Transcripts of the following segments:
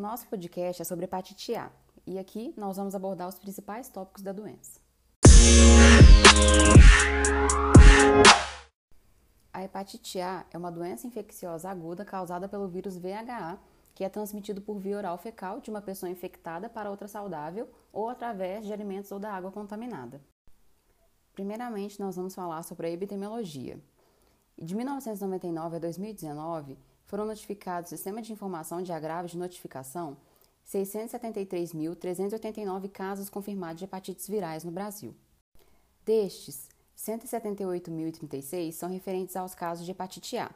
nosso podcast é sobre hepatite A e aqui nós vamos abordar os principais tópicos da doença. A hepatite A é uma doença infecciosa aguda causada pelo vírus VHA, que é transmitido por via oral fecal de uma pessoa infectada para outra saudável ou através de alimentos ou da água contaminada. Primeiramente, nós vamos falar sobre a epidemiologia. De 1999 a 2019, foram notificados no Sistema de Informação de Agravos de Notificação 673.389 casos confirmados de hepatites virais no Brasil. Destes, 178.036 são referentes aos casos de hepatite A,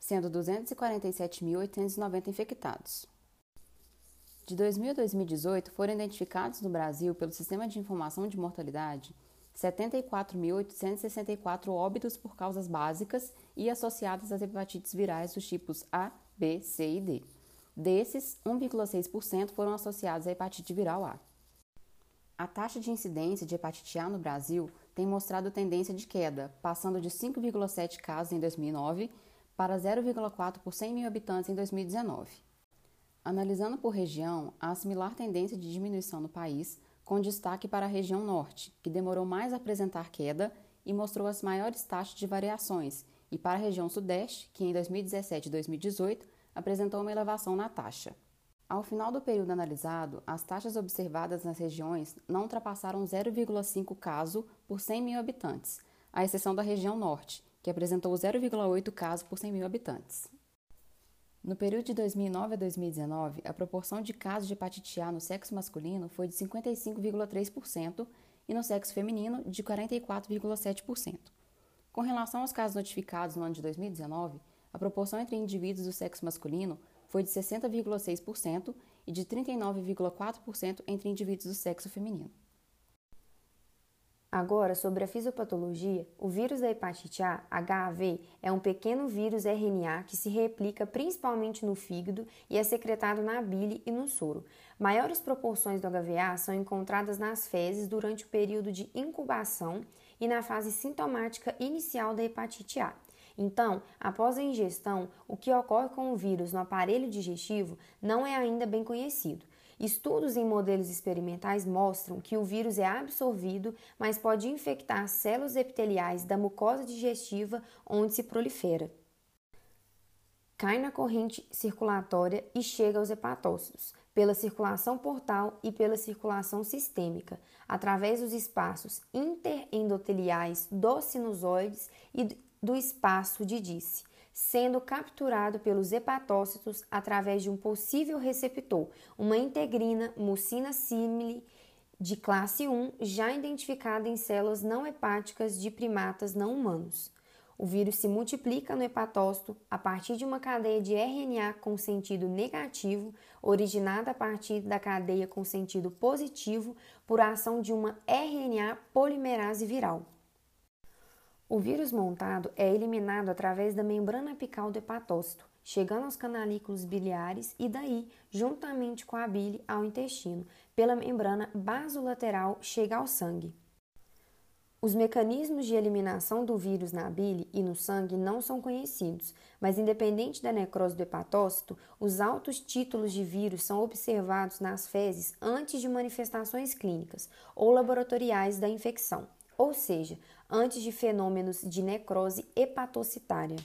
sendo 247.890 infectados. De 2000 a 2018, foram identificados no Brasil pelo Sistema de Informação de Mortalidade 74.864 óbitos por causas básicas e associadas às hepatites virais dos tipos A, B, C e D. Desses, 1,6% foram associados à hepatite viral A. A taxa de incidência de hepatite A no Brasil tem mostrado tendência de queda, passando de 5,7 casos em 2009 para 0,4 por 100 mil habitantes em 2019. Analisando por região, há similar tendência de diminuição no país, com destaque para a região norte, que demorou mais a apresentar queda e mostrou as maiores taxas de variações, e para a região sudeste, que em 2017 e 2018 apresentou uma elevação na taxa. Ao final do período analisado, as taxas observadas nas regiões não ultrapassaram 0,5 caso por 100 mil habitantes, à exceção da região norte, que apresentou 0,8 casos por 100 mil habitantes. No período de 2009 a 2019, a proporção de casos de hepatite A no sexo masculino foi de 55,3% e no sexo feminino de 44,7%. Com relação aos casos notificados no ano de 2019, a proporção entre indivíduos do sexo masculino foi de 60,6% e de 39,4% entre indivíduos do sexo feminino. Agora, sobre a fisiopatologia, o vírus da hepatite A, HAV, é um pequeno vírus RNA que se replica principalmente no fígado e é secretado na bile e no soro. Maiores proporções do HVA são encontradas nas fezes durante o período de incubação e na fase sintomática inicial da hepatite A. Então, após a ingestão, o que ocorre com o vírus no aparelho digestivo não é ainda bem conhecido. Estudos em modelos experimentais mostram que o vírus é absorvido, mas pode infectar células epiteliais da mucosa digestiva onde se prolifera. Cai na corrente circulatória e chega aos hepatócitos, pela circulação portal e pela circulação sistêmica, através dos espaços interendoteliais dos sinusoides e do espaço de Disse sendo capturado pelos hepatócitos através de um possível receptor, uma integrina mucina simile de classe 1 já identificada em células não hepáticas de primatas não humanos. O vírus se multiplica no hepatócito a partir de uma cadeia de RNA com sentido negativo, originada a partir da cadeia com sentido positivo por ação de uma RNA polimerase viral. O vírus montado é eliminado através da membrana apical do hepatócito, chegando aos canalículos biliares e daí, juntamente com a bile, ao intestino, pela membrana basolateral chega ao sangue. Os mecanismos de eliminação do vírus na bile e no sangue não são conhecidos, mas independente da necrose do hepatócito, os altos títulos de vírus são observados nas fezes antes de manifestações clínicas ou laboratoriais da infecção ou seja, antes de fenômenos de necrose hepatocitária.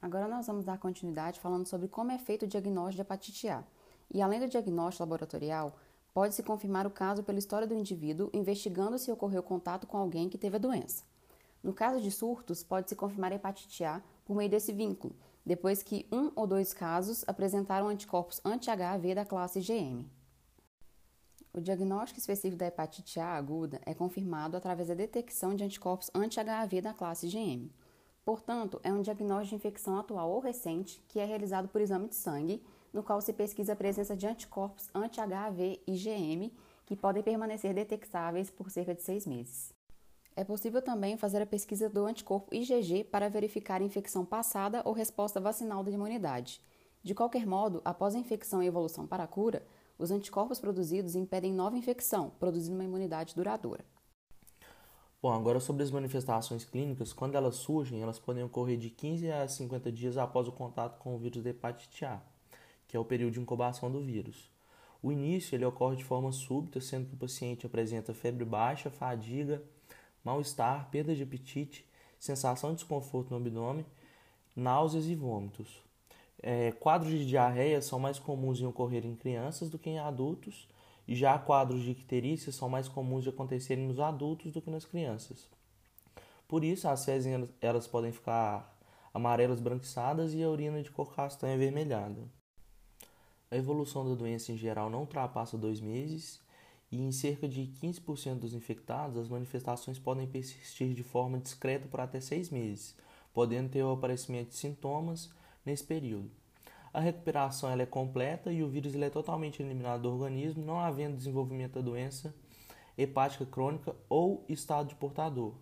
Agora nós vamos dar continuidade falando sobre como é feito o diagnóstico de hepatite A. E além do diagnóstico laboratorial, pode-se confirmar o caso pela história do indivíduo, investigando se ocorreu contato com alguém que teve a doença. No caso de surtos, pode-se confirmar a hepatite A por meio desse vínculo, depois que um ou dois casos apresentaram anticorpos anti-HIV da classe IgM. O diagnóstico específico da hepatite A aguda é confirmado através da detecção de anticorpos anti-HIV da classe IgM. Portanto, é um diagnóstico de infecção atual ou recente que é realizado por exame de sangue, no qual se pesquisa a presença de anticorpos anti-HIV IgM que podem permanecer detectáveis por cerca de seis meses. É possível também fazer a pesquisa do anticorpo IgG para verificar a infecção passada ou resposta vacinal da imunidade. De qualquer modo, após a infecção e evolução para a cura, os anticorpos produzidos impedem nova infecção, produzindo uma imunidade duradoura. Bom, agora sobre as manifestações clínicas, quando elas surgem, elas podem ocorrer de 15 a 50 dias após o contato com o vírus da hepatite A, que é o período de incubação do vírus. O início ele ocorre de forma súbita, sendo que o paciente apresenta febre baixa, fadiga, mal-estar, perda de apetite, sensação de desconforto no abdômen, náuseas e vômitos. É, quadros de diarreia são mais comuns em ocorrer em crianças do que em adultos, e já quadros de icterícia são mais comuns de acontecerem nos adultos do que nas crianças. Por isso, as fezes elas podem ficar amarelas branquiçadas e a urina de cor castanha avermelhada. A evolução da doença em geral não ultrapassa dois meses e em cerca de 15% dos infectados as manifestações podem persistir de forma discreta por até seis meses, podendo ter o aparecimento de sintomas nesse período. A recuperação ela é completa e o vírus ele é totalmente eliminado do organismo, não havendo desenvolvimento da doença hepática crônica ou estado de portador.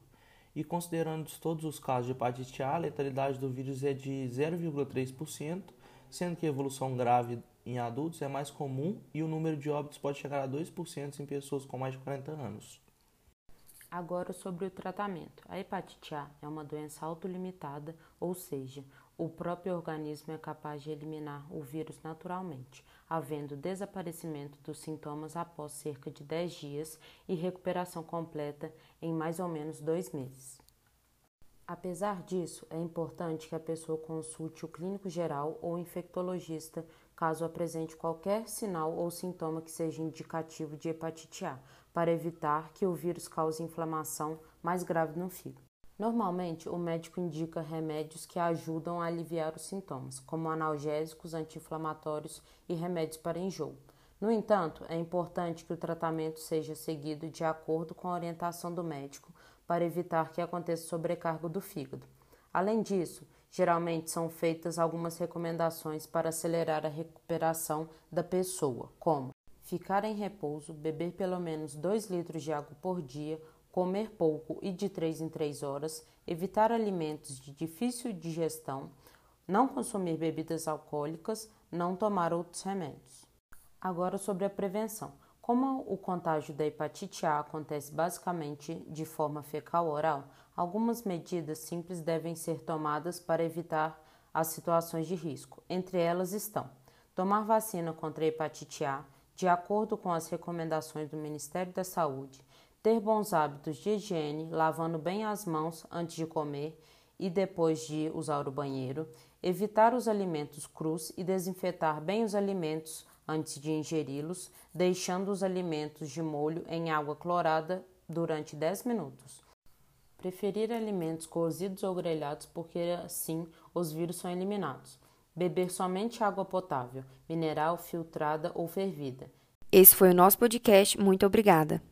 E considerando todos os casos de hepatite A, a letalidade do vírus é de 0,3%, sendo que a evolução grave em adultos é mais comum e o número de óbitos pode chegar a 2% em pessoas com mais de 40 anos. Agora sobre o tratamento. A hepatite A é uma doença autolimitada, ou seja, o próprio organismo é capaz de eliminar o vírus naturalmente, havendo desaparecimento dos sintomas após cerca de 10 dias e recuperação completa em mais ou menos dois meses. Apesar disso, é importante que a pessoa consulte o clínico geral ou infectologista caso apresente qualquer sinal ou sintoma que seja indicativo de hepatite A, para evitar que o vírus cause inflamação mais grave no fígado. Normalmente, o médico indica remédios que ajudam a aliviar os sintomas, como analgésicos, anti-inflamatórios e remédios para enjoo. No entanto, é importante que o tratamento seja seguido de acordo com a orientação do médico para evitar que aconteça sobrecarga do fígado. Além disso, geralmente são feitas algumas recomendações para acelerar a recuperação da pessoa, como ficar em repouso, beber pelo menos 2 litros de água por dia, comer pouco e de 3 em 3 horas, evitar alimentos de difícil digestão, não consumir bebidas alcoólicas, não tomar outros remédios. Agora sobre a prevenção. Como o contágio da hepatite A acontece basicamente de forma fecal-oral, algumas medidas simples devem ser tomadas para evitar as situações de risco. Entre elas estão: tomar vacina contra a hepatite A, de acordo com as recomendações do Ministério da Saúde, ter bons hábitos de higiene, lavando bem as mãos antes de comer e depois de usar o banheiro, evitar os alimentos crus e desinfetar bem os alimentos antes de ingeri-los, deixando os alimentos de molho em água clorada durante 10 minutos. Preferir alimentos cozidos ou grelhados porque assim os vírus são eliminados. Beber somente água potável, mineral, filtrada ou fervida. Esse foi o nosso podcast. Muito obrigada.